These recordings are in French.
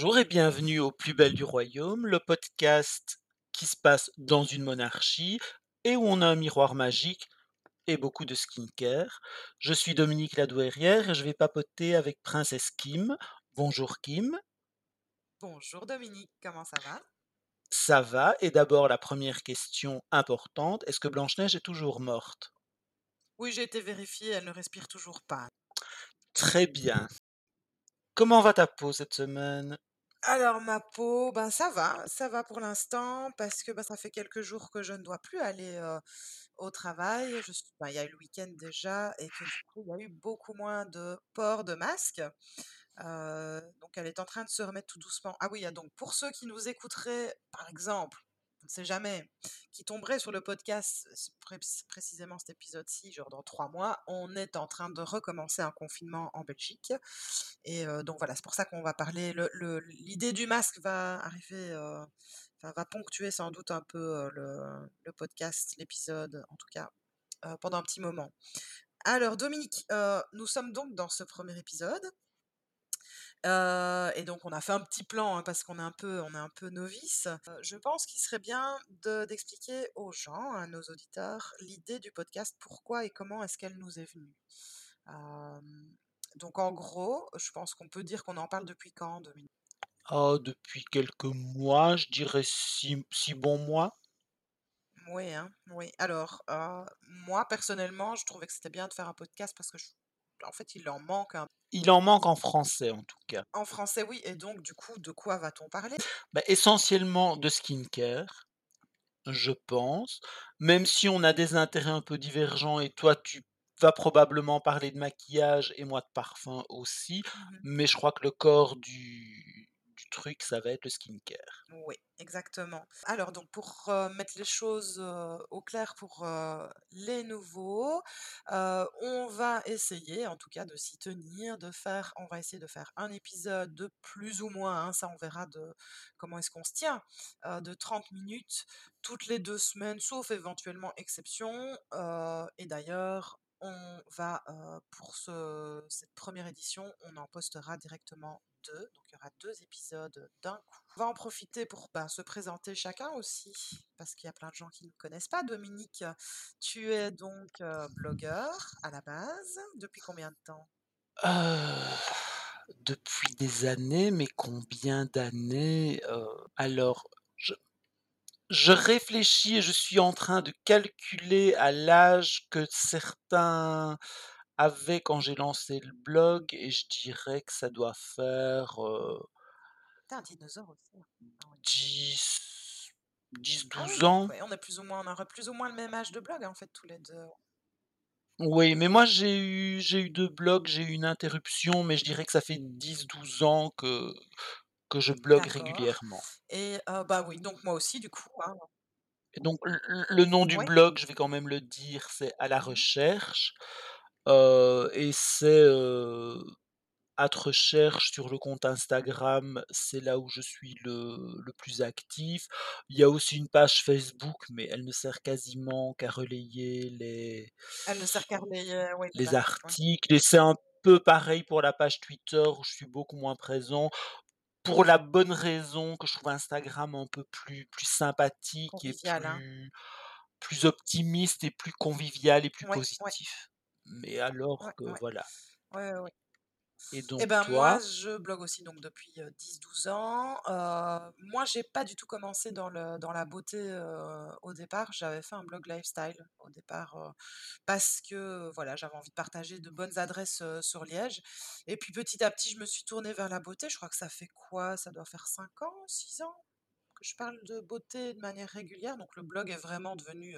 Bonjour et bienvenue au Plus belle du royaume, le podcast qui se passe dans une monarchie et où on a un miroir magique et beaucoup de skincare. Je suis Dominique Ladouérière et je vais papoter avec Princesse Kim. Bonjour Kim. Bonjour Dominique, comment ça va? Ça va et d'abord la première question importante, est-ce que Blanche-Neige est toujours morte? Oui, j'ai été vérifiée, elle ne respire toujours pas. Très bien. Comment va ta peau cette semaine? Alors ma peau, ben ça va, ça va pour l'instant parce que, bah, ça fait quelques jours que je ne dois plus aller, au travail. Bah, il y a eu le week-end déjà et que du coup, il y a eu beaucoup moins de port de masque. Heu, donc elle est en train de se remettre tout doucement. Ah oui, ah donc pour ceux qui nous écouteraient, par exemple, ne sait jamais, qui tomberaient sur le podcast, précisément cet épisode-ci, genre dans 3 mois, on est en train de recommencer un confinement en Belgique et donc voilà, c'est pour ça qu'on va parler le le l'idée du masque va arriver, va ponctuer sans doute un peu, le podcast, l'épisode, en tout cas, pendant un petit moment. Alors Dominique, nous sommes donc dans ce premier épisode Et donc on a fait un petit plan, hein, parce qu'on est un peu on est un peu novices. Heu, je pense qu'il serait bien de d'expliquer aux gens, à nos auditeurs, l'idée du podcast, pourquoi et comment est-ce qu'elle nous est venue? Donc en gros, je pense qu'on peut dire qu'on en parle depuis quand, Dominique? Oh, depuis quelques mois, je dirais 6 6 bons mois. Oui, hein, oui. Alors, moi personnellement, je trouvais que c'était bien de faire un podcast parce que je en fait, il en manque un Il en manque en français en tout cas. en français, oui et donc du coup, de quoi va-t-on parler? Bah, essentiellement de skincare, je pense, même si on a des intérêts un peu divergents et toi tu vas probablement parler de maquillage et moi de parfum aussi, Mmh mais je crois que le corps du du truc, ça va être le skincare. Oui, exactement. Alors donc pour, heu, mettre les choses, heu, au clair pour, heu, les nouveaux, on va essayer en tout cas de s'y tenir, de faire on va essayer de faire un épisode de plus ou moins, hein, ça on verra de comment est-ce qu'on se tient, de 30 minutes toutes les 2 semaines, sauf éventuellement exception, et d'ailleurs on va, pour ce cette première édition, on en postera directement 2, donc il y aura 2 épisodes d'un coup. On va en profiter pour, bah, se présenter chacun aussi, parce qu'il y a plein de gens qui ne connaissent pas. Dominique, tu es donc, heu, blogueur à la base. Depuis combien de temps? Heu, depuis des années, mais combien d'années? Heu, alors je je réfléchis et je suis en train de calculer à l'âge que certains avaient quand j'ai lancé le blog et je dirais que ça doit faire, un dinosaure aussi, hein. Ah Ah oui, ans. ouais, on est plus ou moins on aurait plus ou moins le même âge de blog, en fait, tous les 2. Oui, mais moi j'ai eu j'ai eu 2 blogs, j'ai eu une interruption, mais je dirais que ça fait dix, douze ans que que je blogue régulièrement. et bah, oui, donc moi aussi du coup, hein. Et donc le nom du Ouais. blog, je vais quand même le dire, c'est «À la Mmh recherche», heu et c'est, heu, hâte recherche sur le compte Instagram, c'est là où je suis le le plus actif. Il y a aussi une page Facebook, mais elle ne sert quasiment qu'à relayer les Elle ne sert qu'à relayer, oui, les les articles, et c'est un peu pareil pour la page Twitter où je suis beaucoup moins présent. Pour la bonne raison que je trouve Instagram un peu plus plus sympathique et Convivial, hein. plus plus optimiste et plus convivial et plus Ouais, ouais, positif. Mais alors ouais, que ouais. voilà. Ouais, ouais, ouais. Et Et donc ben, moi, toi? je blogue aussi donc depuis, heu, 10-12 ans. Heu, moi, j'ai pas du tout commencé dans le dans la beauté, au départ. J'avais fait un blog lifestyle au départ, parce que, voilà, j'avais envie de partager de bonnes adresses, sur Liège et puis petit à petit, je me suis tournée vers la beauté. Je crois que ça fait quoi? Ça doit faire 5 ans, 6 ans que je parle de beauté de manière régulière, donc le blog est vraiment devenu,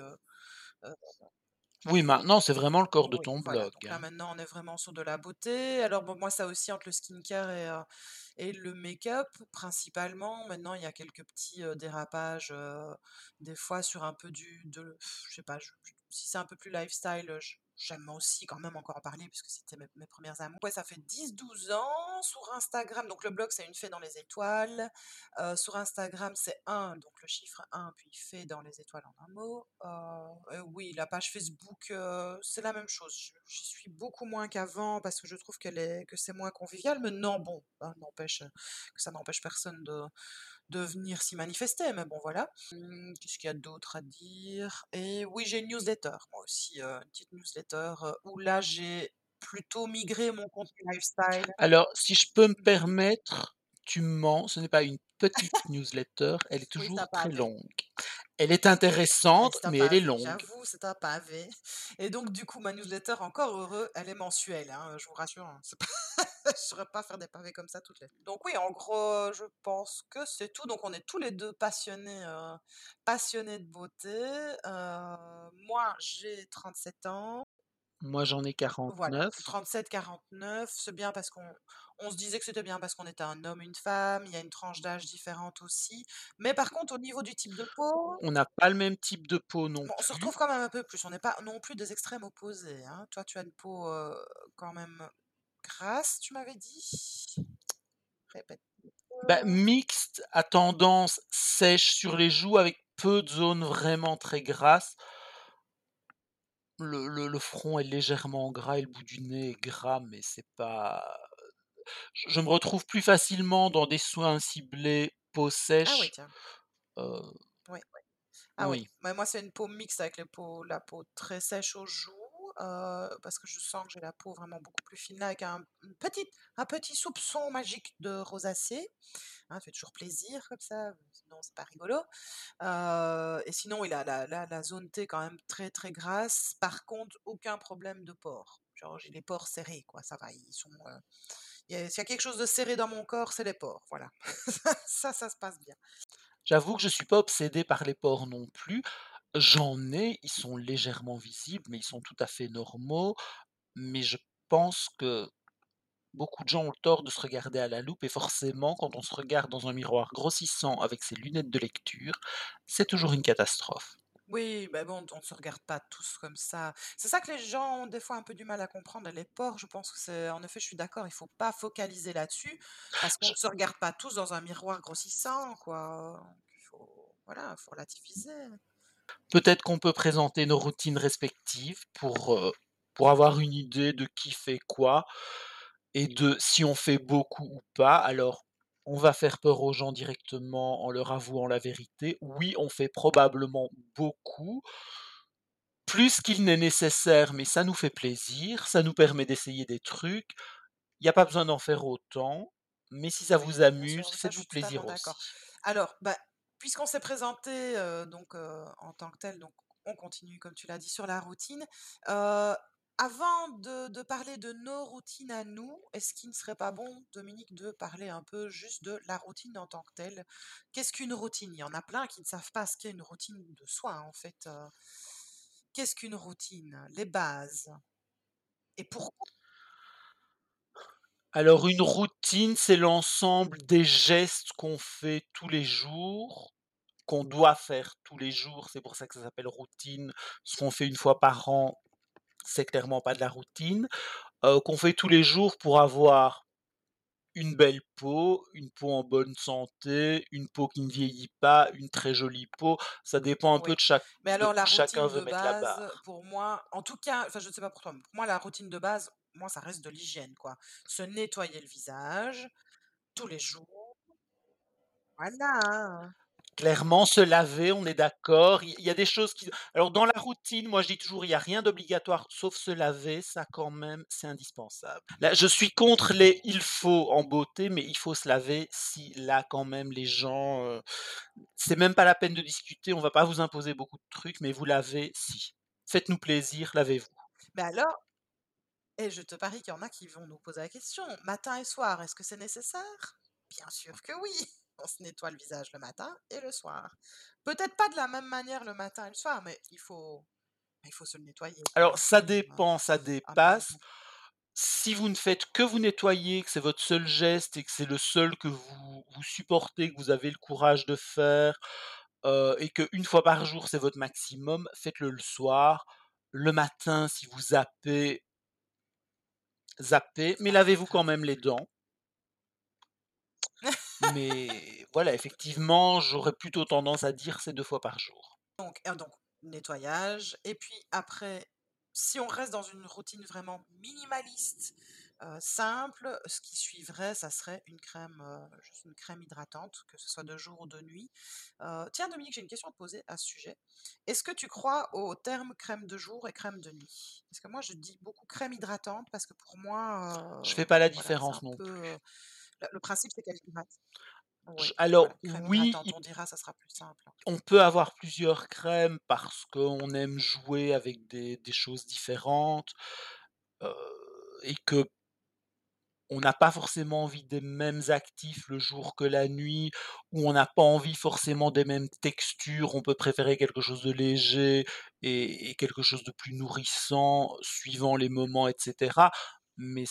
Oui, maintenant, c'est vraiment le corps de Oui, ton voilà, blog, donc là hein. maintenant on est vraiment sur de la beauté. Alors bon, moi ça aussi entre le skincare et, le make-up principalement. Maintenant il y a quelques petits, dérapages, des fois sur un peu du de je sais pas, je je si c'est un peu plus lifestyle, j'aime aussi quand même encore en parler puisque c'était mes 1 amours. Ouais, ça fait dix douze ans sur Instagram, donc le blog c'est Une fée dans les étoiles. Heu, sur Instagram c'est un donc le chiffre un puis fée dans les étoiles en un mot. Heu, et oui, la page Facebook, c'est la même chose. J'y suis beaucoup moins qu'avant parce que je trouve que c'est moins convivial, mais non, bon, hein, que ça n'empêche personne de de venir s'y manifester, mais bon voilà. Mmh, qu'est-ce qu'il y a d'autre à dire? Et oui, j'ai une newsletter, moi aussi, heu, une petite newsletter, heu, où là j'ai plutôt migré mon contenu lifestyle. Alors, si je peux me permettre, tu mens, ce n'est pas une petite newsletter, elle est Oui, toujours très pavé. longue. Elle est intéressante, mais elle est longue. j'avoue, c'est un pavé et donc du coup, ma newsletter, encore heureux, elle est mensuelle, hein, je vous rassure, hein, pas je saurais pas faire des pavés comme ça toutes les donc oui, en gros, je pense que c'est tout. Donc on est tous les 2 passionnés, heu, passionnés de beauté. Heu, moi, j'ai 37 ans. Moi, j'en ai Voilà, 49. 37-49, c'est bien parce qu'on on se disait que c'était bien parce qu'on était un homme, une femme, il y a une tranche d'âge différente aussi. Mais par contre, au niveau du type de peau, On n'a pas le même type de peau non bon, on se retrouve quand même un peu plus. On n'est pas non plus des extrêmes opposés, hein. Toi, tu as une peau, quand même grasse, tu m'avais dit? Répète. Bah, mixte à tendance sèche sur les joues avec peu de zones vraiment très grasses. Le le le front est légèrement gras et le bout du nez est gras, mais c'est pas je je me retrouve plus facilement dans des soins ciblés peau Ah oui, sèche, tiens, oui. Ah oui, oui. mais moi, c'est une peau mixte avec les peaux la peau très sèche aux joues, heu, parce que je sens que j'ai la peau vraiment beaucoup plus fine là, avec un une un petit soupçon magique de rosacée, hein, ça fait toujours plaisir comme ça, sinon c'est pas rigolo. Heu et sinon, oui, la la zone T quand même très, très grasse. Par contre, aucun problème de pores. Genre, j'ai les pores serrés, quoi, ça va, ils sont, il a s'il y a quelque chose de serré dans mon corps, c'est les pores, voilà. Ça, ça se passe bien. J'avoue que je suis pas obsédé par les pores non plus. J'en ai, ils sont légèrement visibles, mais ils sont tout à fait normaux. Mais je pense que beaucoup de gens ont le tort de se regarder à la loupe et forcément, quand on se regarde dans un miroir grossissant avec ses lunettes de lecture, c'est toujours une catastrophe. Oui, bah, bon, on ne se regarde pas tous comme ça. C'est ça que les gens ont des fois un peu du mal à comprendre. Les porcs, je pense que c'est en effet, je suis d'accord, il faut pas focaliser là-dessus parce qu'on ne se regarde pas tous dans un miroir grossissant, quoi. Il faut, voilà, faut relativiser. Peut-être qu'on peut présenter nos routines respectives pour, pour avoir une idée de qui fait quoi et de si on fait beaucoup ou pas. Alors, on va faire peur aux gens directement en leur avouant la vérité. Oui, on fait probablement beaucoup, plus qu'il n'est nécessaire, mais ça nous fait plaisir, ça nous permet d'essayer des trucs. Il y a pas besoin d'en faire autant, mais si ça vous amuse, faites-vous plaisir aussi. Alors, bah, puisqu'on s'est présenté euh, donc euh, en tant que tel, donc on continue, comme tu l'as dit, sur la routine. Euh, avant de, de parler de nos routines à nous, est-ce qu'il ne serait pas bon, Dominique, de parler un peu juste de la routine en tant que telle? Qu'est-ce qu'une routine? Il y en a plein qui ne savent pas ce qu'est une routine de soi, en fait. Qu'est-ce qu'une routine? Les bases. Et pourquoi? Alors une routine, c'est l'ensemble des gestes qu'on fait tous les jours, qu'on doit faire tous les jours, c'est pour ça que ça s'appelle routine. Ce qu'on fait une fois par an, c'est clairement pas de la routine, heu, qu'on fait tous les jours pour avoir une belle peau, une peau en bonne santé, une peau qui ne vieillit pas, une très jolie peau. Ça dépend un peu de chaque Mais alors la chacun routine veut de mettre la base, barre. pour moi, en tout cas, enfin je ne sais pas pour toi, mais pour moi la routine de base, moi ça reste de l'hygiène quoi. Se nettoyer le visage tous les jours. Voilà. Clairement, se laver, on est d'accord. Il y a des choses qui alors dans la routine, moi je dis toujours, il y a rien d'obligatoire sauf se laver, ça quand même, c'est indispensable. Là, je suis contre les «il faut» en beauté, mais il faut se laver si là quand même les gens, heu, c'est même pas la peine de discuter, on va pas vous imposer beaucoup de trucs, mais vous lavez si. Faites-nous plaisir, lavez-vous. Mais alors, et je te parie qu'il y en a qui vont nous poser la question, matin et soir, est-ce que c'est nécessaire? Bien sûr que oui. On se nettoie le visage le matin et le soir. Peut-être pas de la même manière le matin et le soir, mais il faut, il faut se le nettoyer Alors ça un dépend, ça dépasse. Si vous ne faites que vous nettoyer, que c'est votre seul geste et que c'est le seul que vous vous supportez, que vous avez le courage de faire, heu et qu'une fois par jour, c'est votre maximum, faites-le le soir. Le matin, si vous zappez, C'est mais lavez-vous quand même les dents? Mais voilà, effectivement, j'aurais plutôt tendance à dire c'est 2 fois par jour. Donc heu, donc nettoyage et puis après, si on reste dans une routine vraiment minimaliste, heu, simple. Ce qui suivrait, ça serait une crème, juste une crème hydratante, que ce soit de jour ou de nuit. Heu, tiens Dominique, j'ai une question à te poser à ce sujet. Est-ce que tu crois au terme crème de jour et crème de nuit? Parce que moi je dis beaucoup crème hydratante parce que pour Je moi, fais heu, pas la voilà, différence non peu, plus. le le principe c'est qu'elle hydrate. Oui, alors voilà, oui, on dira, ça sera plus simple. on peut avoir plusieurs crèmes parce qu'on aime jouer avec des des choses différentes, et que on n'a pas forcément envie des mêmes actifs le jour que la nuit, ou on n'a pas envie forcément des mêmes textures. On peut préférer quelque chose de léger et quelque chose de plus nourrissant suivant les moments et cetera. Mais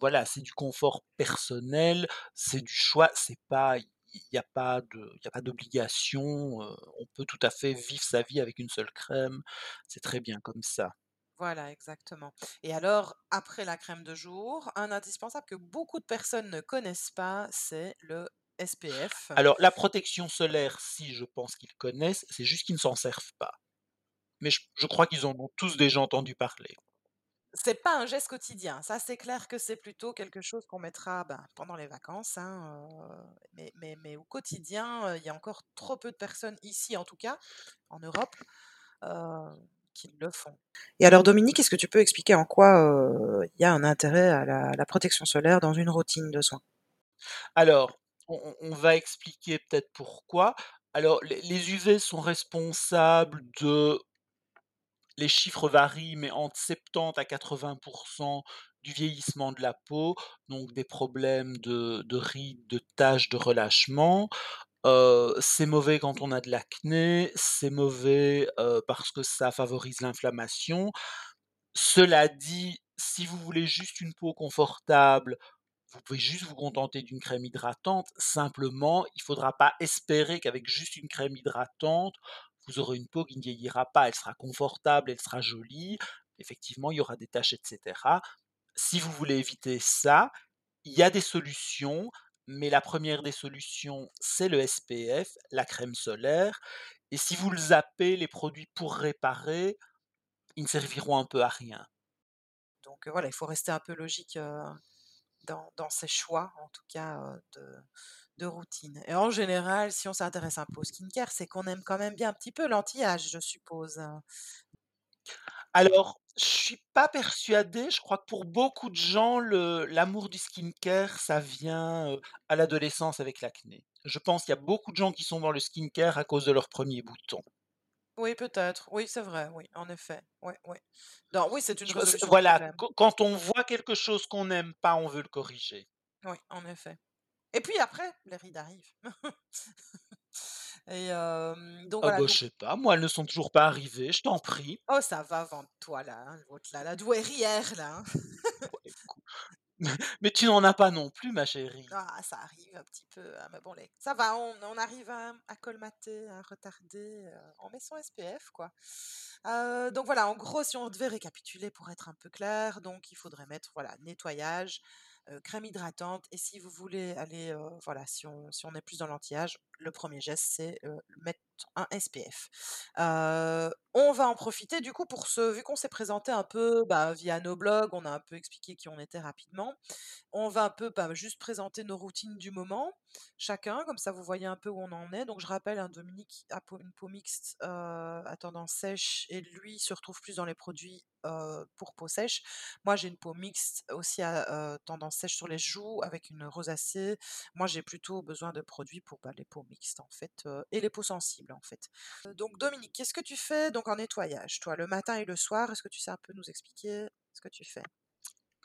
voilà, c'est du confort personnel, c'est du choix, c'est pas il y a pas y a pas d'obligation, heu, on peut tout à fait vivre sa vie avec une seule crème, c'est très bien comme ça. Voilà, exactement. Et alors, après la crème de jour, un indispensable que beaucoup de personnes ne connaissent pas, c'est le SPF. Alors la protection solaire, si, je pense qu'ils connaissent, c'est juste qu'ils ne s'en servent pas. Mais je je crois qu'ils en ont tous déjà entendu parler. C'est pas un geste quotidien. Ça, c'est clair que c'est plutôt quelque chose qu'on mettra, ben, pendant les vacances, hein, mais mais mais au quotidien, il y a encore trop peu de personnes, ici en tout cas, en Europe, qui le font. Et alors Dominique, est-ce que tu peux expliquer en quoi, il y a un intérêt à la la protection solaire dans une routine de soins? Alors, on on on va expliquer peut-être pourquoi. Alors les les UV sont responsables de les chiffres varient, mais entre 70 à 80% du vieillissement de la peau, donc des problèmes de de rides, de taches, de relâchement. C'est mauvais quand on a de l'acné, c'est mauvais, parce que ça favorise l'inflammation. Cela dit, si vous voulez juste une peau confortable, vous pouvez juste vous contenter d'une crème hydratante. Simplement, il faudra pas espérer qu'avec juste une crème hydratante, vous aurez une peau qui ne vieillira pas. Elle sera confortable, elle sera jolie. Effectivement, il y aura des taches et cetera. Si vous voulez éviter ça, il y a des solutions, mais la première des solutions, c'est le SPF, la crème solaire et si vous le zappez, les produits pour réparer, ils ne serviront un peu à rien. Donc, voilà, il faut rester un peu logique, dans dans ses choix, en tout cas, de de routine. Et en général, si on s'intéresse un peu au skincare, c'est qu'on aime quand même bien un petit peu l'anti-âge, je suppose? Alors, je suis pas persuadé, je crois que pour beaucoup de gens, le l'amour du skincare, ça vient, à l'adolescence avec l'acné. Je pense qu'il y a beaucoup de gens qui sont dans le skincare à cause de leurs premiers boutons. Oui, peut-être. Oui, c'est vrai, oui, en effet. Oui, oui. C'est une Je pense résolution de voilà, problème. quand on voit quelque chose qu'on n'aime pas, on veut le corriger. Oui, en effet. Et puis après, les rides arrivent. Et donc Ah voilà, bah, je donc sais pas, moi, elles ne sont toujours pas arrivées, je t'en prie. oh ça va, vante-toi là, hein, l'autre là, la douairière là, hein. Ouais, mais tu n'en as pas non plus, ma chérie. Ah, ça arrive un petit peu, hein, mais bon les ça va, on on arrive à à colmater, à retarder, heu, on met son SPF quoi. Heu, donc voilà, en gros, si on devait récapituler pour être un peu clair, donc il faudrait mettre, voilà, nettoyage, heu, crème hydratante et si vous voulez aller, heu, voilà, si on si on est plus dans l'anti-âge, le premier geste, c'est, heu, mettre un SPF. On va en profiter du coup pour se vu qu'on s'est présenté un peu, bah, via nos blogs, on a un peu expliqué qui on était rapidement. On va un peu, bah, juste présenter nos routines du moment, chacun, comme ça vous voyez un peu où on en est. Donc je rappelle, hein, Dominique a une peau mixte, à tendance sèche et lui se retrouve plus dans les produits, pour peau sèche. Moi, j'ai une peau mixte aussi à, tendance sèche sur les joues avec une rosacée. Moi, j'ai plutôt besoin de produits pour, bah, les peaux mixtes en fait, et les peaux sensibles en fait. Heu, donc Dominique, qu'est-ce que tu fais donc en nettoyage, toi, le matin et le soir? Est-ce que tu sais un peu nous expliquer ce que tu fais?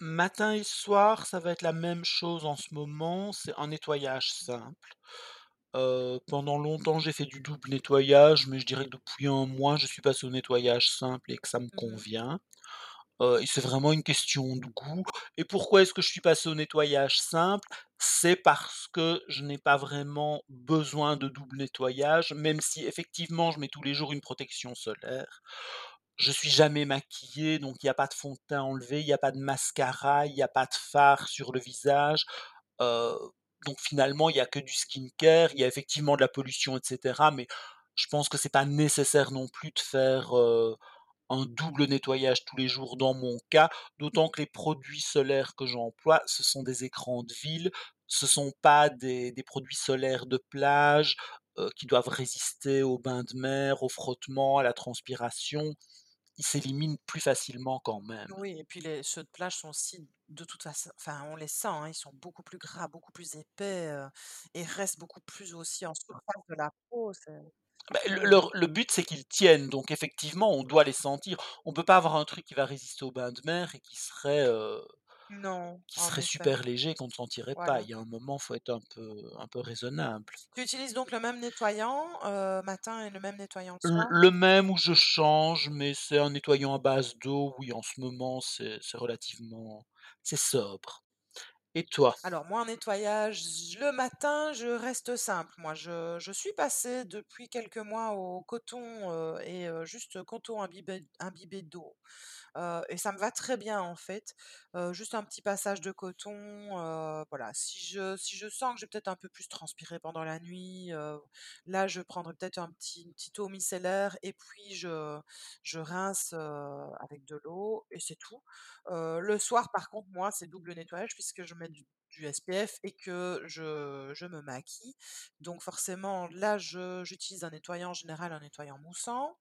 Matin et soir, ça va être la même chose en ce moment, c'est un nettoyage simple. Heu, pendant longtemps, j'ai fait du double nettoyage, mais je dirais que depuis un mois, je suis passé au nettoyage simple et que ça me Mmh convient. C'est vraiment une question de goût et pourquoi est-ce que je suis passé au nettoyage simple? C'est parce que je n'ai pas vraiment besoin de double nettoyage, même si effectivement je mets tous les jours une protection solaire. Je suis jamais maquillé, donc il y a pas de fond de teint enlevé, il y a pas de mascara, il y a pas de fard sur le visage. Donc finalement, il y a que du skincare. Il y a effectivement de la pollution et cetera, mais je pense que c'est pas nécessaire non plus de faire, un double nettoyage tous les jours dans mon cas, d'autant que les produits solaires que j'emploie, ce sont des écrans de ville, ce sont pas des des produits solaires de plage, heu, qui doivent résister aux bains de mer, au frottement, à la transpiration. Ils s'éliminent plus facilement quand même. Oui et puis les ceux de plage sont aussi de toute façon enfin on les sent, hein, ils sont beaucoup plus gras, beaucoup plus épais, heu et restent beaucoup plus aussi en surface de la peau, Bah, le le but, c'est qu'ils tiennent, donc effectivement, on doit les sentir. On peut pas avoir un truc qui va résister aux bains de mer et qui serait, heu, Non, qui en serait effet, super léger, qu'on ne sentirait pas. voilà. Il y a un moment, faut être un peu un peu raisonnable. Tu utilises donc le même nettoyant, heu, matin et le même nettoyant le L soir? le même où je change, mais c'est un nettoyant à base d'eau. Oui, en ce moment, c'est c'est relativement c'est sobre. Et toi? Alors moi, en nettoyage, le matin, je reste simple. Moi, je suis passée depuis quelques mois au coton, et juste coton imbibé imbibé d'eau. Et ça me va très bien en fait. Juste un petit passage de coton, voilà. Si je si je sens que j'ai peut-être un peu plus transpiré pendant la nuit, là je prendrai peut-être un petit une petite eau micellaire et puis je je rince, avec de l'eau et c'est tout. Le soir par contre moi c'est double nettoyage puisque je mets du SPF et que je je me maquille. Donc forcément là j'utilise un nettoyant en général, un nettoyant moussant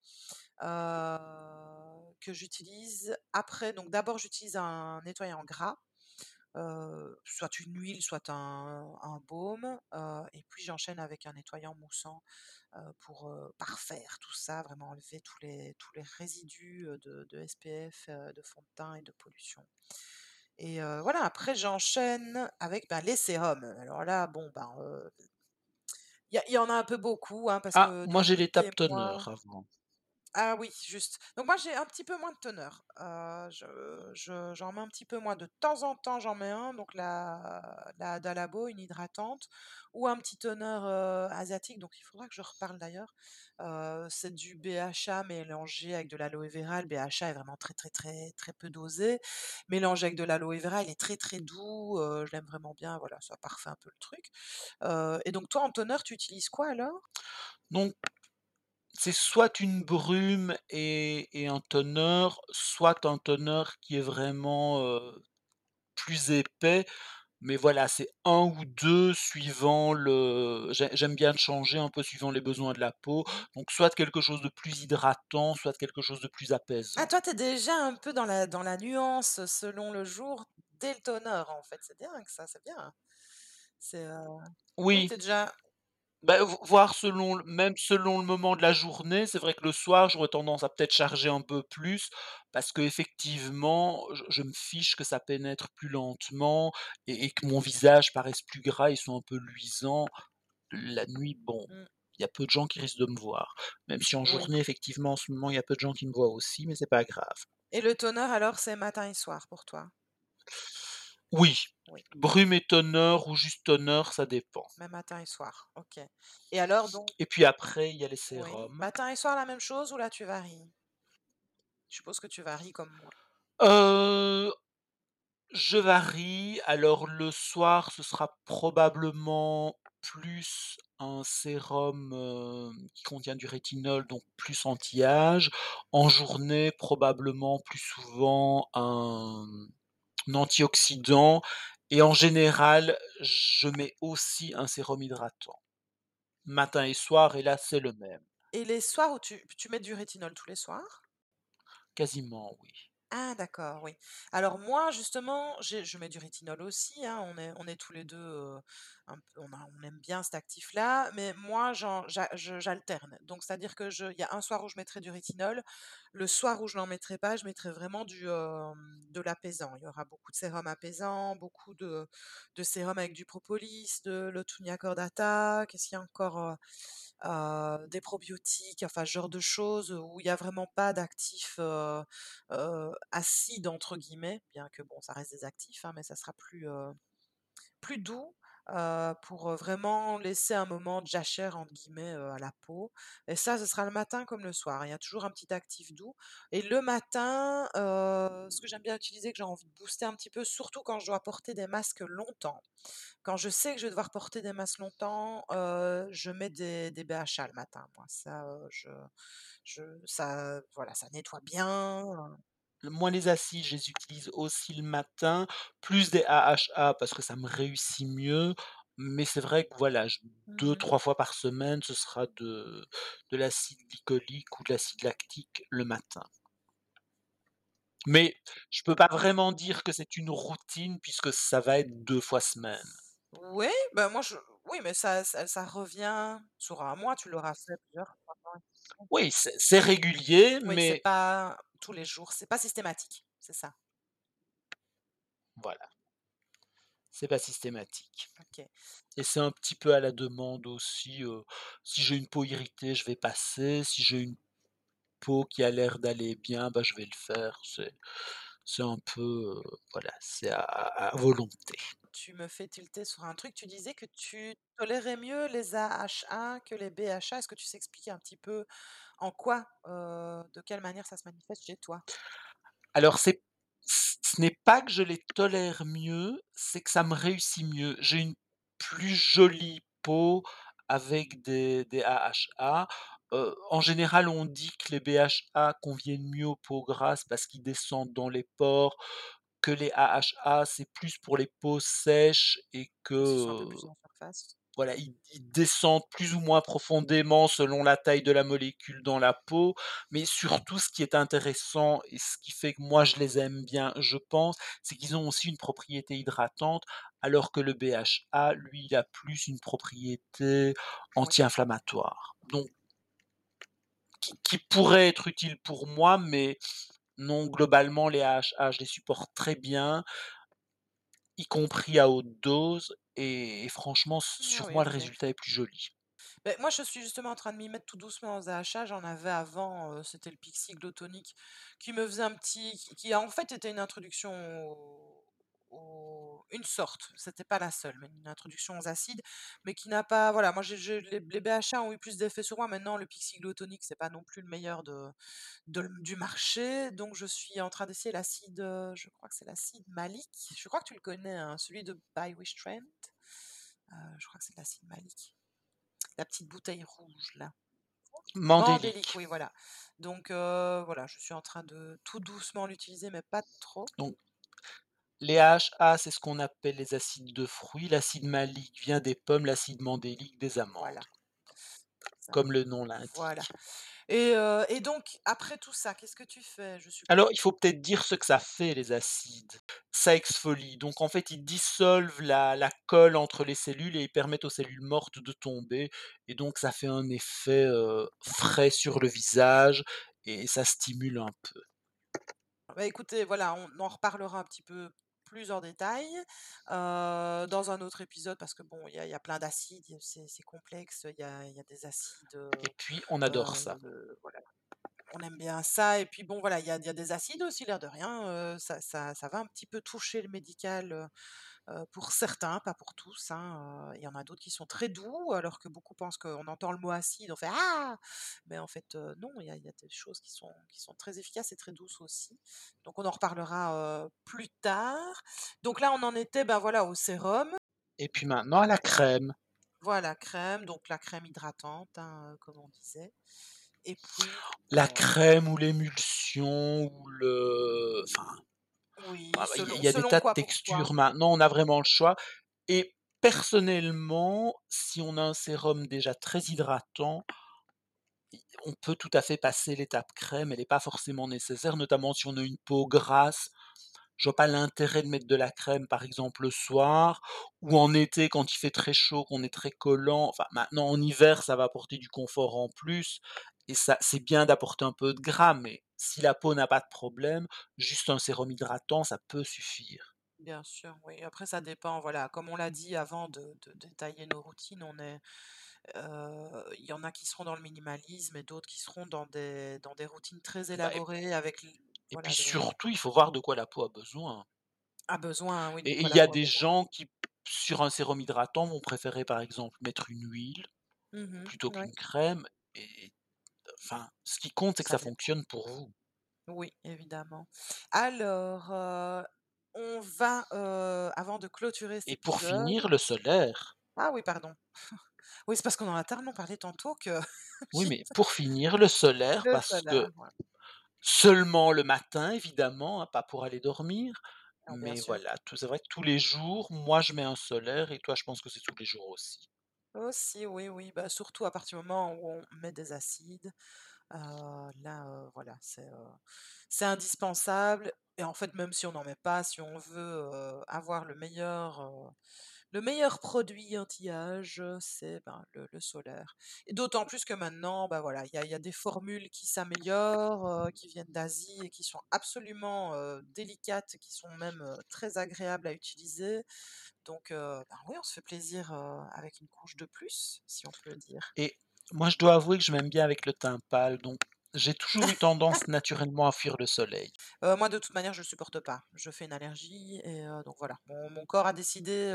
que j'utilise. Après, donc d'abord j'utilise un nettoyant gras, heu, soit une huile, soit un un baume, heu et puis j'enchaîne avec un nettoyant moussant, pour, parfaire tout ça, vraiment enlever tous les tous les résidus, de de SPF, de fond de teint et de pollution et voilà, après j'enchaîne avec, bah, les sérums. Alors là, bon, ben, il y en a un peu beaucoup, hein, parce Ah, que moi, j'ai l'étape toner moi avant. Ah oui, juste. Donc moi, j'ai un petit peu moins de teneur. Heu, je je j'en mets un petit peu moins. De temps en temps, j'en mets un, donc la la Dalabo, une hydratante ou un petit toner, heu, asiatique, donc il faudra que je reparle d'ailleurs. Heu, c'est du BHA mélangé avec de l'aloe vera. Le BHA est vraiment très, très, très, très peu dosé. Mélangé avec de l'aloe vera, il est très, très doux, heu, je l'aime vraiment bien, voilà, ça parfait un peu le truc. Heu et donc toi, en toner, tu utilises quoi alors? Donc c'est soit une brume et et un toner, soit un toner qui est vraiment, heu, plus épais. Mais voilà, c'est un ou 2 suivant le j'ai j'aime bien changer un peu suivant les besoins de la peau. Donc soit quelque chose de plus hydratant, soit quelque chose de plus Ah apaisant. toi, tu es déjà un peu dans la dans la nuance selon le jour dès le toner, en fait. C'est dingue ça, c'est bien. C'est, heu, oui, Oui, tu es déjà bah, vo voir selon même selon le moment de la journée, c'est vrai que le soir, j'aurais tendance à peut-être charger un peu plus parce qu'effectivement, je je me fiche que ça pénètre plus lentement et et que mon visage paraisse plus gras et soit un peu luisant. La nuit, bon, mmh, il y a peu de gens qui risquent de me voir. Même si en oui journée, effectivement, en ce moment, il y a peu de gens qui me voient aussi, mais c'est pas grave. et le toner alors, c'est matin et soir pour toi? Oui, Oui, brume et toner ou juste toner, ça dépend. même matin et soir, OK et alors donc Et puis après, il y a les oui, sérums. matin et soir la même chose ou là tu varies? Je suppose que tu varies comme moi. Heu, je varie. Alors le soir, ce sera probablement plus un sérum, hem, qui contient du rétinol, donc plus anti-âge. En journée, probablement plus souvent Un antioxydant et en général, je mets aussi un sérum hydratant, matin et soir et là, c'est le même. Et les soirs où tu tu mets du rétinol tous les soirs? Quasiment, oui. Ah d'accord, oui. Alors moi justement, j'ai je mets du rétinol aussi, hein, on est on est tous les 2 heu, on aime bien cet actif-là, mais moi j'alterne. Donc c'est-à-dire que il y a un soir où je mettrai du rétinol, le soir où je n'en mettrai pas, je mettrai vraiment de l'apaisant. Il y aura beaucoup de sérum apaisant, beaucoup de de sérum avec du propolis, de l'Autunia cordata, qu'est-ce qu'il y a encore, des probiotiques, enfin ce genre de choses où il y a vraiment pas d'actifs, «acides» entre guillemets, bien que bon, ça reste des actifs, hein, mais ça sera plus doux. Heu, pour, heu, vraiment laisser un moment de «jachère» entre guillemets, heu, à la peau et ça, ce sera le matin comme le soir. Il y a toujours un petit actif doux et le matin, ce que j'aime bien utiliser, que j'ai envie de booster un petit peu, surtout quand je dois porter des masques longtemps. Quand je sais que je vais devoir porter des masques longtemps, je mets des des BHA le matin. Ça, je je ça, voilà, ça nettoie bien, heu Moi, les acides, je les utilise aussi le matin, plus des AHA parce que ça me réussit mieux, mais c'est vrai que voilà, je mmh mh. 2-3 fois par semaine, ce sera de de l'acide glycolique ou de l'acide lactique le matin. Mais je peux pas vraiment dire que c'est une routine puisque ça va être 2 fois semaine. Oui, bah, moi je oui, mais ça ça ça revient sur un mois, tu l'auras fait plusieurs fois. Oui, c'est régulier, Oui, mais pas tous les jours, c'est pas systématique, c'est ça? voilà, c'est pas systématique. Et c'est un petit peu à la demande aussi, si j'ai une peau irritée, je vais passer, si j'ai une peau qui a l'air d'aller bien, bah, je vais le faire. C'est c'est un peu, voilà, c'est à volonté. Tu me fais tilter sur un truc, tu disais que tu tolérais mieux les AHA que les BHA. Est-ce que tu sais expliquer un petit peu en quoi, de quelle manière ça se manifeste chez toi? Alors c'est ce n'est pas que je les tolère mieux, c'est que ça me réussit mieux. J'ai une plus jolie peau avec des des AHA. En général, on dit que les BHA conviennent mieux aux peaux grasses parce qu'ils descendent dans les pores, que les AHA, c'est plus pour les peaux sèches et que, Ils sont un peu heu, plus en surface. Voilà, ils ils descendent plus ou moins profondément selon la taille de la molécule dans la peau. Mais surtout, ce qui est intéressant et ce qui fait que moi je les aime bien, je pense, c'est qu'ils ont aussi une propriété hydratante, alors que le BHA, lui, il a plus une propriété anti-inflammatoire. Donc qui qui pourrait être utile pour moi, mais non, globalement, les AHA, je les supporte très bien, y compris à haute dose et et franchement, ah sur oui, moi, le OK. résultat est plus joli. Beh, moi, je suis justement en train de m'y mettre tout doucement aux AHA. J'en avais avant, c'était le Pixie Glow Tonic qui me faisait un petit qui qui a en fait été une introduction au une sorte, c'était pas la seule, mais une introduction aux acides, mais qui n'a pas voilà, moi j'ai j'ai les les BHA ont eu plus d'effet sur moi. Maintenant, le Tonic, c'est pas non plus le meilleur de du marché, donc je suis en train d'essayer l'acide, heu, je crois que c'est l'acide malique. Je crois que tu le connais, hein, celui de By Wich Trend. Heu, je crois que c'est l'acide malique. La petite bouteille rouge là. Mandélique, Mandélique. oui voilà. Donc heu, voilà, je suis en train de tout doucement l'utiliser, mais pas trop. Donc les AHA, c'est ce qu'on appelle les acides de fruits. L'acide malique vient des pommes, l'acide mandélique des amandes, Voilà, comme le nom Voilà l'indique. et heu et donc après tout ça, qu'est-ce que tu fais? Je suppose Alors, il faut peut-être dire ce que ça fait les acides. Ça exfolie, donc en fait, ils dissolvent la la colle entre les cellules et ils permettent aux cellules mortes de tomber et donc ça fait un effet, heu, frais sur le visage et ça stimule un peu. bah, écoutez, voilà, on en reparlera un petit peu plus en détail, dans un autre épisode parce que bon, il y a il y a plein d'acides, c'est complexe, il y a il y a des acides, Et puis on adore ça. voilà. On aime bien ça et puis bon voilà, il y a il y a des acides aussi l'air de rien, ça ça ça va un petit peu toucher le médical, pour certains, pas pour tous, hein, heu, il y en a d'autres qui sont très doux alors que beaucoup pensent qu'on entend le mot acide, on fait: «Ah!» mais en fait, heu, non, il y a il y a des choses qui sont qui sont très efficaces et très douces aussi. Donc on en reparlera, plus tard. Donc là, on en était, ben, voilà, au sérum, Et puis maintenant à la crème. voilà, crème, donc la crème hydratante, hein, comme on disait et puis, La crème ou l'émulsion ou le enfin, oui, bah, il y a selon il y a des tas de quoi textures maintenant, on a vraiment le choix et personnellement, si on a un sérum déjà très hydratant, on peut tout à fait passer l'étape crème, elle est pas forcément nécessaire, notamment si on a une peau grasse. Je vois pas l'intérêt de mettre de la crème, par exemple, le soir ou en été quand il fait très chaud, qu'on est très collant. Enfin, maintenant en hiver, ça va apporter du confort en plus et ça c'est bien d'apporter un peu de gras, mais si la peau n'a pas de problème, juste un sérum hydratant, ça peut suffire. Bien sûr, oui. Après, ça dépend, voilà, comme on l'a dit avant de, de détailler nos routines, on est, euh, il y en a qui seront dans le minimalisme et d'autres qui seront dans des, dans des routines très Bah élaborées avec, et puis surtout, il faut voir de quoi la peau a besoin à besoin, oui, et il y a a des gens qui sur un sérum hydratant vont préférer, par exemple, mettre une huile Mmh plutôt. Ouais. qu'une crème et enfin, ce qui compte, c'est que Ça fonctionne pour vous. Oui, évidemment. Alors, heu, on va, heu, avant de clôturer cet Et pour finir, le solaire. ah oui, pardon. Oui, c'est parce qu'on en a tellement parlé tantôt que Oui, mais pour finir, le solaire le parce que ouais. Seulement le matin évidemment, hein, pas pour aller dormir, Ah bien mais sûr. voilà, tout c'est vrai que tous les jours, moi je mets un solaire et toi je pense que c'est tous les jours aussi. Aussi, oui, oui, bah, surtout à partir du moment où on met des acides, là, voilà, c'est, c'est indispensable et en fait, même si on n'en met pas, si on veut, avoir le meilleur, le meilleur produit anti-âge, c'est, ben, le le solaire d'autant plus que maintenant, bah, voilà, il y a des formules qui s'améliorent, qui viennent d'Asie et qui sont absolument, délicates, qui sont même, très agréables à utiliser donc ben, oui, on se fait plaisir, avec une couche de plus, si on peut dire. Et moi je dois avouer que je m'aime bien avec le teint pâle, donc j'ai toujours eu tendance naturellement à fuir le soleil. Heu, moi, de toute manière, je le supporte pas. Je fais une allergie et donc voilà. Mon mon corps a décidé,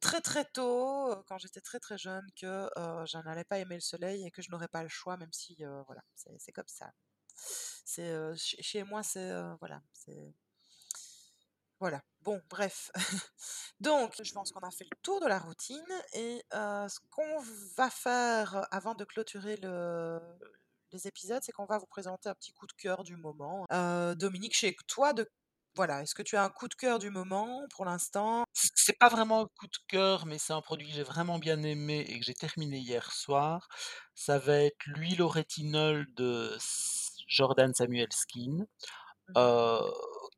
très, très tôt, quand j'étais très, très jeune que, je n'allais pas aimer le soleil et que je n'aurais pas le choix, même si, voilà, c'est comme ça. C'est, chez moi, c'est, voilà, c'est voilà. Bon, bref. Donc je pense qu'on a fait le tour de la routine et ce qu'on va faire avant de clôturer le les épisodes, c'est qu'on va vous présenter un petit coup de cœur du moment. Heu, Dominique, chez toi, de voilà, est-ce que tu as un coup de cœur du moment pour l'instant? C'est pas vraiment un coup de cœur, mais c'est un produit que j'ai vraiment bien aimé et que j'ai terminé hier soir. Ça va être l'huile au rétinol de Jordan Samuel Skin, Mmh mh. heu,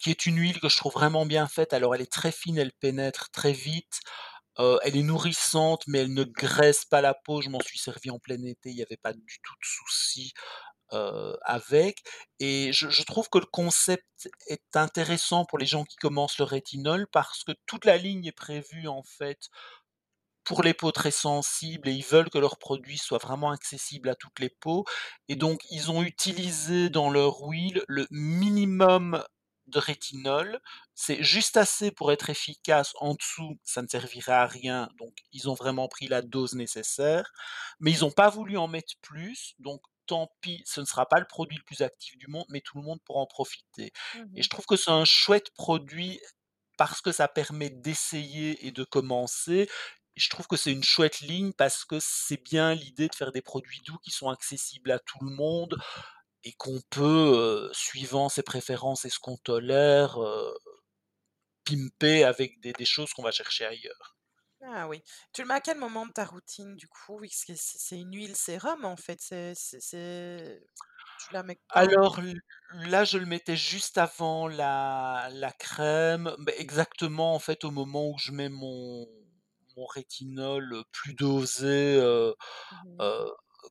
qui est une huile que je trouve vraiment bien faite. Alors elle est très fine, elle pénètre très vite, heu, elle est nourrissante, mais elle ne graisse pas la peau. Je m'en suis servi en plein été, il y avait pas du tout de souci, heu, avec. Et je je trouve que le concept est intéressant pour les gens qui commencent le rétinol parce que toute la ligne est prévue en fait pour les peaux très sensibles et ils veulent que leurs produits soient vraiment accessibles à toutes les peaux. Et donc ils ont utilisé dans leur huile le minimum de rétinol. C'est juste assez pour être efficace, en dessous, ça ne servirait à rien, donc ils ont vraiment pris la dose nécessaire, mais ils ont pas voulu en mettre plus, donc tant pis, ce ne sera pas le produit le plus actif du monde, mais tout le monde pourra en profiter Mmh et je trouve que c'est un chouette produit parce que ça permet d'essayer et de commencer. Je trouve que c'est une chouette ligne parce que c'est bien l'idée de faire des produits doux qui sont accessibles à tout le monde et qu'on peut, suivant ses préférences et ce qu'on tolère, pimper avec des des choses qu'on va chercher ailleurs. Ah oui. Tu le mets à quel moment de ta routine du coup? C'est une huile sérum en fait, c'est? Alors là, je le mettais juste avant la la crème, exactement en fait au moment où je mets mon mon rétinol, plus dosé, Mmh mh.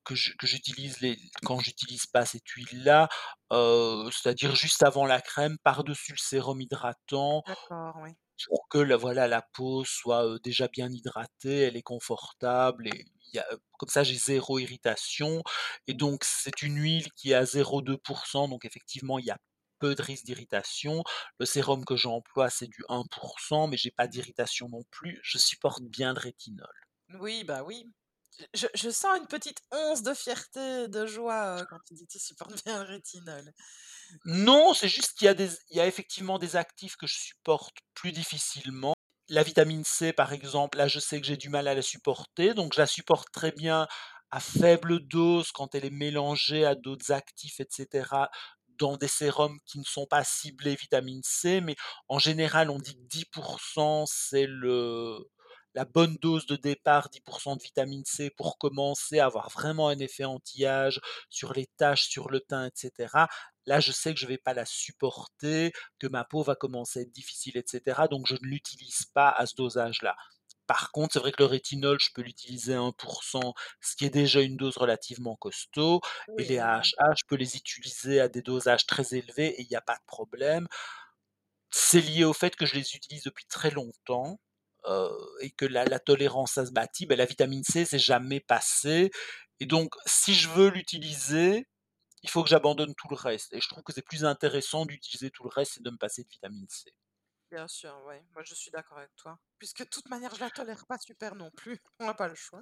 Que que j'utilise les quand j'utilise pas cette huile-là, heu, c'est-à-dire juste avant la crème, par-dessus le sérum hydratant D'accord, oui. pour que la voilà, la peau soit, déjà bien hydratée, elle est confortable et il y a comme ça j'ai zéro irritation et donc c'est une huile qui est à 0,2% donc effectivement il y a peu de risque d'irritation. Le sérum que j'emploie, c'est du 1% mais j'ai pas d'irritation non plus. Je supporte bien le rétinol. Oui, bah oui. Je sens une petite once de fierté, de joie, heu, quand tu dis que tu supportes bien le rétinol. Non, c'est juste qu'il y a des il y a effectivement des actifs que je supporte plus difficilement. La vitamine C, par exemple, là, je sais que j'ai du mal à la supporter, donc je la supporte très bien à faible dose quand elle est mélangée à d'autres actifs et cetera, dans des sérums qui ne sont pas ciblés vitamine C, mais en général, on dit que 10% c'est le la bonne dose de départ, 10% de vitamine C pour commencer à avoir vraiment un effet anti-âge sur les taches, sur le teint et cetera. Là, je sais que je vais pas la supporter, que ma peau va commencer à être difficile et cetera, donc je ne l'utilise pas à ce dosage-là. Par contre, c'est vrai que le rétinol, je peux l'utiliser à 1% ce qui est déjà une dose relativement costaud et les. AHA, je peux les utiliser à des dosages très élevés et il y a pas de problème. C'est lié au fait que je les utilise depuis très longtemps, et que la la tolérance à ce bâti, bah, la vitamine C, c'est jamais passé et donc si je veux l'utiliser, il faut que j'abandonne tout le reste et je trouve que c'est plus intéressant d'utiliser tout le reste et de me passer de vitamine C. Bien sûr, ouais. Moi, je suis d'accord avec toi. Puisque de toute manière, je la tolère pas super non plus. On n'a pas le choix.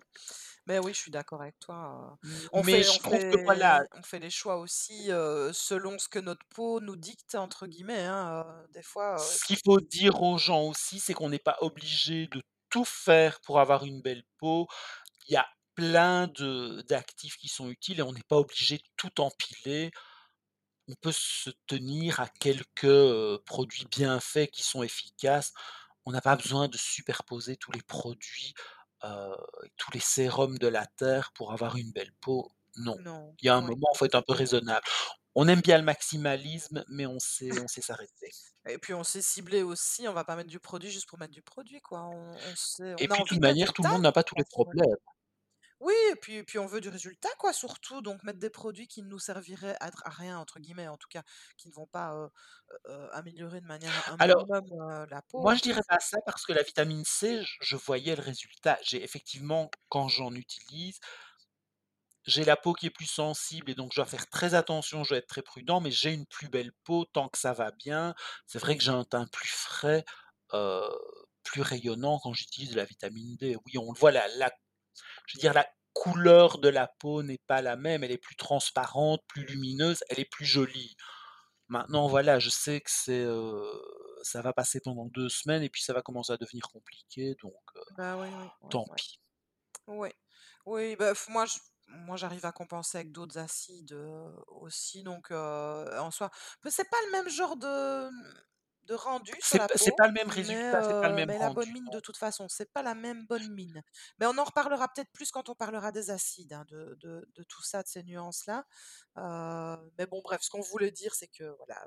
Mais oui, je suis d'accord avec toi, on mais fait je on trouve que voilà fait on fait les choix aussi, selon ce que notre peau «nous dicte» entre guillemets, hein, des fois, Ce qu'il faut dire aux gens aussi, c'est qu'on n'est pas obligé de tout faire pour avoir une belle peau. Il y a plein de d'actifs qui sont utiles et on n'est pas obligé de tout empiler. On peut se tenir à quelques, produits bien faits qui sont efficaces. On n'a pas besoin de superposer tous les produits, tous les sérums de la terre pour avoir une belle peau, non. Non, Il y a un moment, il faut être un peu raisonnable. On aime bien le maximalisme, mais on sait on sait s'arrêter. Et puis on sait cibler aussi, on va pas mettre du produit juste pour mettre du produit, quoi. On on sait Et a puis de toute manière, tout le monde de n'a pas tous les problèmes. Oui et puis puis on veut du résultat, quoi, surtout, donc mettre des produits qui ne nous serviraient à dr «à rien» entre guillemets, en tout cas, qui ne vont pas, améliorer de manière un Alors, minimum, la moi, peau. je dirais pas ça parce que la vitamine C, je voyais le résultat. J'ai effectivement, quand j'en utilise j'ai la peau qui est plus sensible et donc je dois faire très attention, je dois être très prudent, mais j'ai une plus belle peau tant que ça va bien. C'est vrai que j'ai un teint plus frais, plus rayonnant quand j'utilise de la vitamine D. Oui, on le voit, la la je veux dire, la couleur de la peau n'est pas la même, elle est plus transparente, plus lumineuse, elle est plus jolie. Maintenant, voilà, je sais que c'est, ça va passer pendant 2 semaines et puis ça va commencer à devenir compliqué, donc Bah, oui, oui, ouais, tant pis. Ouais. Oui, bah, moi moi j'arrive à compenser avec d'autres acides, aussi donc en soi mais c'est pas le même genre de, de rendu sur C'est la p c'est peau, pas le même mais résultat, c'est pas le même mais la bonne rendu, mine de toute façon, c'est pas la même bonne mine. Mais on en reparlera peut-être plus quand on parlera des acides, hein, de de de tout ça, de ces nuances-là. Mais bon, bref, ce qu'on voulait dire, c'est que voilà,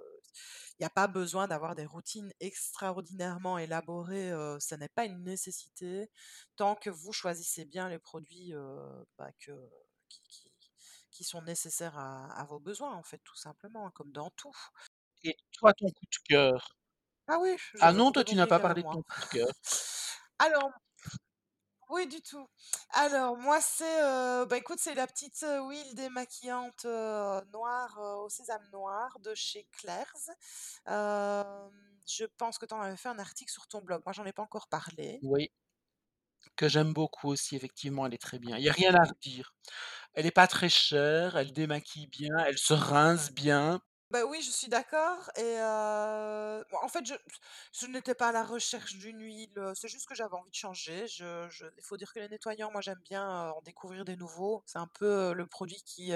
il y a pas besoin d'avoir des routines extraordinairement élaborées, ça n'est pas une nécessité, tant que vous choisissez bien les produits, bah, que qui qui qui sont nécessaires à à vos besoins, en fait, tout simplement, comme dans tout. Et toi, ton coup de cœur? Ah oui, Ah non, toi, tu n'as pas vers parlé de moi. ton coup de cœur. Alors oui, du tout. Alors moi, c'est, heu, bah, écoute, c'est la petite, heu, huile démaquillante, heu, noire, heu, au sésame noir de chez Claire's. Je pense que tu en avais fait un article sur ton blog. Moi, j'en ai pas encore parlé. Oui. Que j'aime beaucoup aussi, effectivement, elle est très bien. Il y a rien à redire. Elle est pas très chère, elle démaquille bien, elle se rince bien. Bah, oui, je suis d'accord et en fait, je je n'étais pas à la recherche d'une huile, c'est juste que j'avais envie de changer. Il faut dire que les nettoyants, moi, j'aime bien, en découvrir des nouveaux. C'est un peu, le produit qui,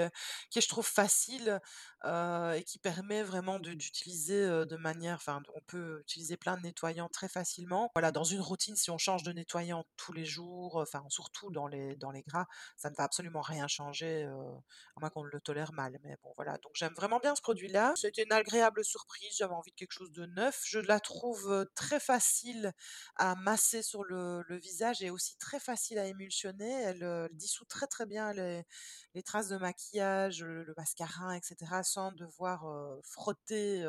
qui est, je trouve, facile, et qui permet vraiment d'utiliser, de manière enfin, on peut utiliser plein de nettoyants très facilement. Voilà, dans une routine, si on change de nettoyant tous les jours, enfin, surtout dans les dans les gras, ça ne va absolument rien changer, à moins qu'on le tolère mal. Mais bon, voilà, donc j'aime vraiment bien ce produit-là. C'était une agréable surprise, j'avais envie de quelque chose de neuf. Je la trouve, très facile à masser sur le le visage et aussi très facile à émulsionner. Elle, dissout très, très bien les les traces de maquillage, le le mascara et cetera, sans devoir, frotter,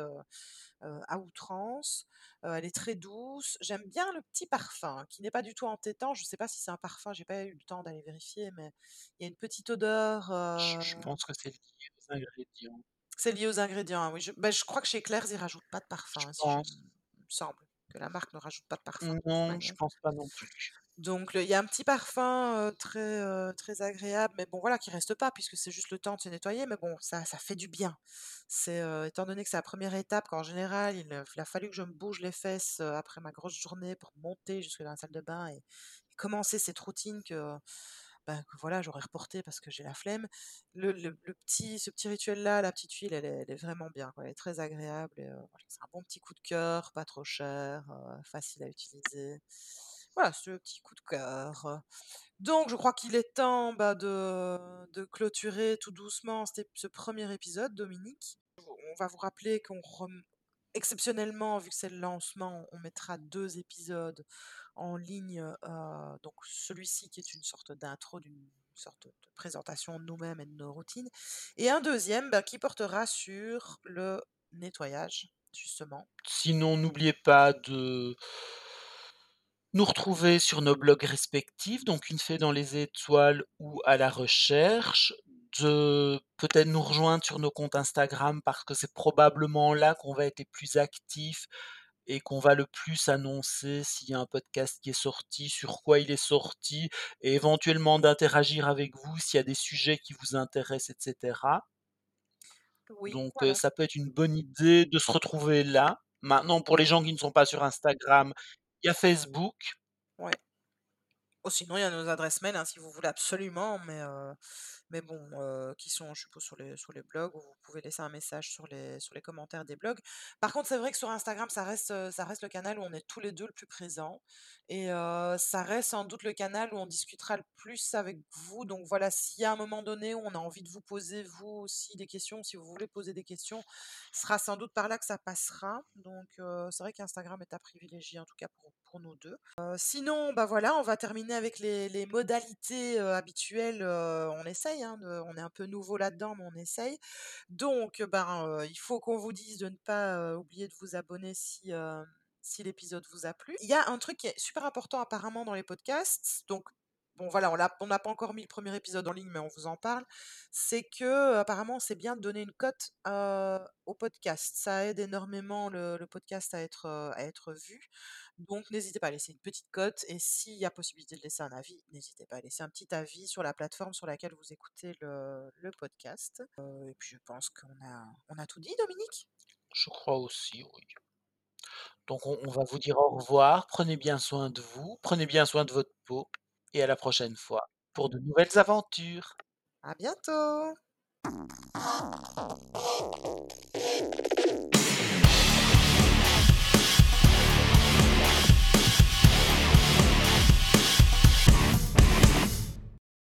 à outrance. Elle est très douce. J'aime bien le petit parfum qui n'est pas du tout entêtant. Je sais pas si c'est un parfum, j'ai pas eu le temps d'aller vérifier, mais il y a une petite odeur, Je je pense que c'est lié aux ingrédients. C'est lié aux ingrédients, hein, oui, je bah, je crois que chez Claire's, ils rajoutent pas de Je parfum, si je il me semble que la marque ne rajoute pas de parfum de Non, je manière. pense pas non plus. Donc il y a un petit parfum, très, très agréable, mais bon, voilà, qui reste pas puisque c'est juste le temps de se nettoyer, mais bon, ça ça fait du bien. C'est, étant donné que c'est la 1re étape, qu'en général, il, a fallu que je me bouge les fesses, après ma grosse journée pour monter jusque dans la salle de bain et commencer cette routine que, bah, que voilà, j'aurais reportée parce que j'ai la flemme. Le petit ce petit rituel-là, la petite huile, elle est vraiment bien. Elle est très agréable voilà, c'est un bon petit coup de cœur, pas trop cher, heu, facile à utiliser. Voilà, c'est le petit coup de cœur. Donc je crois qu'il est temps, bah, de clôturer tout doucement ce 1er épisode, Dominique. On va vous rappeler qu'on exceptionnellement, vu que c'est le lancement, on mettra 2 épisodes en ligne, heu, donc celui-ci qui est une sorte d'intro, d'une sorte de présentation de nous-mêmes et de nos routines et un 2e, bah, qui portera sur le nettoyage, justement. Sinon, n'oubliez pas de nous retrouver sur nos blogs respectifs, donc Une Fée dans les Étoiles ou À la Recherche, de peut-être nous rejoindre sur nos comptes Instagram parce que c'est probablement là qu'on va être les plus actifs et qu'on va le plus annoncer s'il y a un podcast qui est sorti, sur quoi il est sorti et éventuellement d'interagir avec vous s'il y a des sujets qui vous intéressent et cetera. Oui, Donc ça peut être une bonne idée de se retrouver là. Maintenant pour les gens qui ne sont pas sur Instagram, il y a Facebook. Ouais. Oh sinon il y a nos adresses mail, hein, si vous voulez absolument, mais mais bon, qui sont je suppose sur les sur les blogs où vous pouvez laisser un message sur les sur les commentaires des blogs. Par contre, c'est vrai que sur Instagram, ça reste, ça reste le canal où on est tous les 2 le plus présents et ça reste sans doute le canal où on discutera le plus avec vous. Donc voilà, s'il y a un moment donné où on a envie de vous poser vous aussi des questions, si vous voulez poser des questions, ce sera sans doute par là que ça passera. Donc c'est vrai qu'Instagram est à privilégier en tout cas pour pour nous 2. Heu, sinon, bah, voilà, on va terminer avec les modalités, habituelles, on essaye, hein, on est un peu nouveau là-dedans, mais on essaye. Donc, ben, il faut qu'on vous dise de ne pas, oublier de vous abonner si, si l'épisode vous a plu. Il y a un truc qui est super important apparemment dans les podcasts, donc bon voilà, on n'a pas encore mis le premier épisode en ligne, mais on vous en parle. C'est que, apparemment, c'est bien de donner une cote, au podcast. Ça aide énormément le podcast à être, vu. Donc n'hésitez pas à laisser une petite cote et s'il y a possibilité de laisser un avis, n'hésitez pas à laisser un petit avis sur la plateforme sur laquelle vous écoutez le podcast. Et puis je pense qu'on a tout dit, Dominique? Je crois aussi, oui. Donc on on va vous dire au revoir, prenez bien soin de vous, prenez bien soin de votre peau et à la prochaine fois pour de nouvelles aventures. À bientôt!